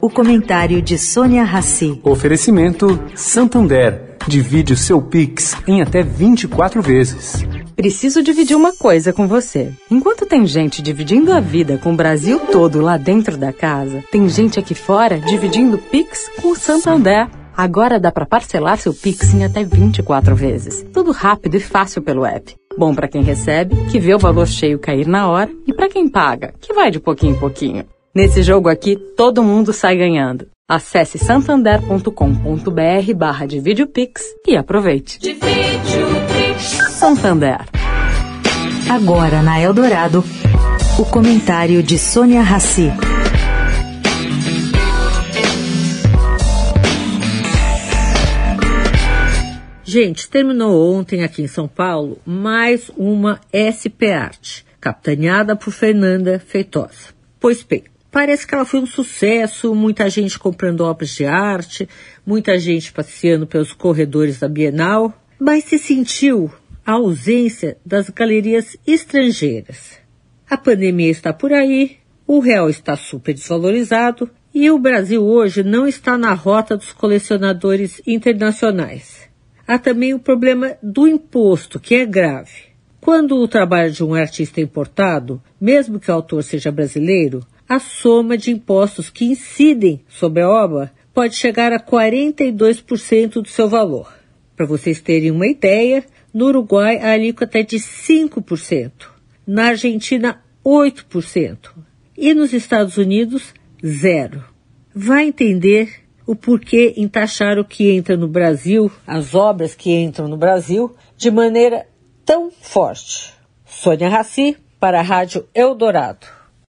O comentário de Sônia Rassi. Oferecimento Santander. Divide o seu Pix em até 24 vezes. Preciso dividir uma coisa com você. Enquanto tem gente dividindo a vida com o Brasil todo lá dentro da casa, tem gente aqui fora dividindo Pix com o Santander. Agora dá para parcelar seu Pix em até 24 vezes. Tudo rápido e fácil pelo app. Bom para quem recebe, que vê o valor cheio cair na hora, e para quem paga, que vai de pouquinho em pouquinho. Nesse jogo aqui, todo mundo sai ganhando. Acesse santander.com.br barra Pix e aproveite. Santander. Agora na Eldorado, o comentário de Sônia Rassi. Gente, terminou ontem aqui em São Paulo mais uma SP Arte, capitaneada por Fernanda Feitosa. Pois bem, Parece que ela foi um sucesso, muita gente comprando obras de arte, muita gente passeando pelos corredores da Bienal, mas se sentiu a ausência das galerias estrangeiras. A pandemia está por aí, o real está super desvalorizado e o Brasil hoje não está na rota dos colecionadores internacionais. Há também o problema do imposto, que é grave. Quando o trabalho de um artista é importado, mesmo que o autor seja brasileiro, a soma de impostos que incidem sobre a obra pode chegar a 42% do seu valor. Para vocês terem uma ideia, no Uruguai a alíquota é de 5%, na Argentina 8% e nos Estados Unidos zero. Vai entender o porquê em taxar o que entra no Brasil, as obras que entram no Brasil, de maneira tão forte. Sônia Raci, para a Rádio Eldorado.